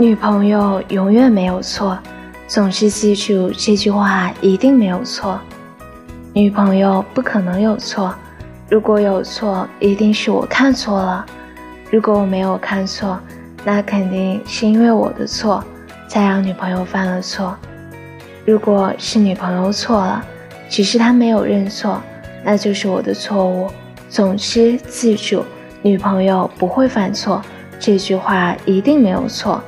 女朋友永远没有错，总是记住这句话一定没有错。女朋友不可能有错，如果有错，一定是我看错了。如果我没有看错，那肯定是因为我的错，才让女朋友犯了错。如果是女朋友错了，只是她没有认错，那就是我的错误。总之，记住女朋友不会犯错，这句话一定没有错。